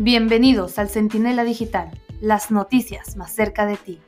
Bienvenidos al Centinela Digital, las noticias más cerca de ti.